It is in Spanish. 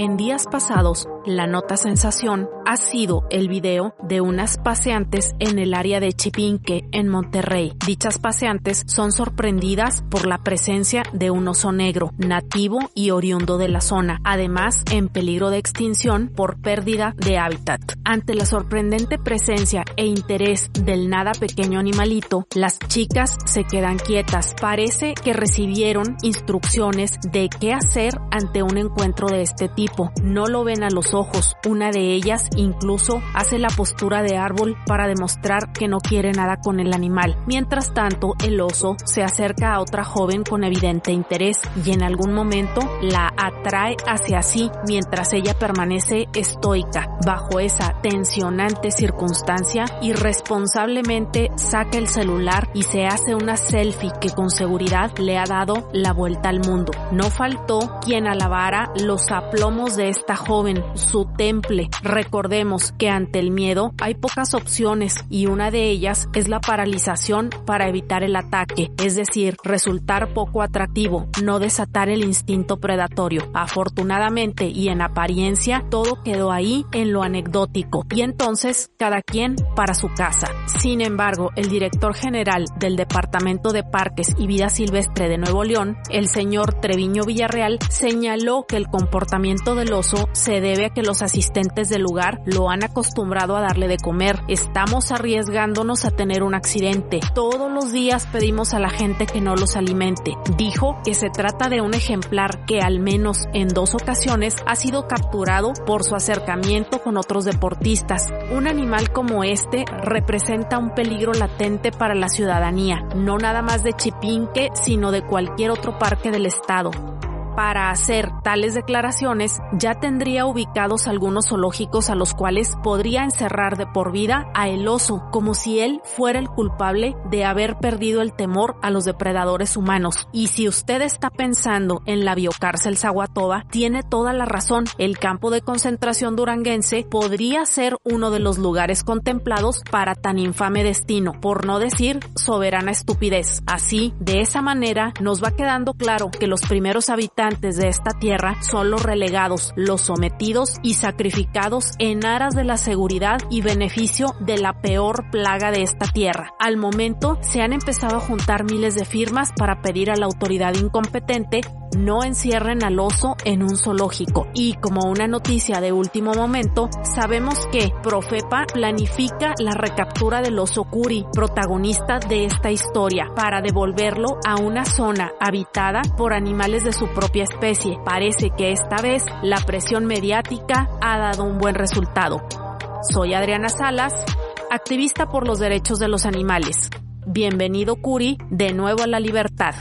En días pasados, la nota sensación ha sido el video de unas paseantes en el área de Chipinque, en Monterrey. Dichas paseantes son sorprendidas por la presencia de un oso negro, nativo y oriundo de la zona, además en peligro de extinción por pérdida de hábitat. Ante la sorprendente presencia e interés del nada pequeño animalito, las chicas se quedan quietas. Parece que recibieron instrucciones de qué hacer ante un encuentro de este tipo. No lo ven a los ojos. Una de ellas incluso hace la postura de árbol para demostrar que no quiere nada con el animal. Mientras tanto, el oso se acerca a otra joven con evidente interés y en algún momento la atrae hacia sí mientras ella permanece estoica. Bajo esa tensionante circunstancia, irresponsablemente saca el celular y se hace una selfie que con seguridad le ha dado la vuelta al mundo. No faltó quien alabara los de esta joven, su temple. Recordemos que ante el miedo hay pocas opciones y una de ellas es la paralización para evitar el ataque, es decir, resultar poco atractivo, no desatar el instinto predatorio. Afortunadamente y en apariencia todo quedó ahí en lo anecdótico y entonces cada quien para su casa. Sin embargo, el director general del Departamento de Parques y Vida Silvestre de Nuevo León, el señor Treviño Villarreal, señaló que el comportamiento del oso se debe a que los asistentes del lugar lo han acostumbrado a darle de comer. Estamos arriesgándonos a tener un accidente. Todos los días pedimos a la gente que no los alimente. Dijo que se trata de un ejemplar que al menos en dos ocasiones ha sido capturado por su acercamiento con otros deportistas. Un animal como este representa un peligro latente para la ciudadanía, no nada más de Chipinque, sino de cualquier otro parque del estado para hacer tales declaraciones, ya tendría ubicados algunos zoológicos a los cuales podría encerrar de por vida a el oso, como si él fuera el culpable de haber perdido el temor a los depredadores humanos. Y si usted está pensando en la biocárcel Zaguatoba, tiene toda la razón. El campo de concentración duranguense podría ser uno de los lugares contemplados para tan infame destino, por no decir soberana estupidez. Así, de esa manera, nos va quedando claro que los primeros de esta tierra son los relegados, los sometidos y sacrificados en aras de la seguridad y beneficio de la peor plaga de esta tierra. Al momento se han empezado a juntar miles de firmas para pedir a la autoridad incompetente no encierren al oso en un zoológico. Y como una noticia de último momento, sabemos que Profepa planifica la recaptura del oso Curi, protagonista de esta historia, para devolverlo a una zona habitada por animales de su propia especie. Parece que esta vez la presión mediática ha dado un buen resultado. Soy Adriana Salas, activista por los derechos de los animales. Bienvenido Curi de nuevo a la libertad.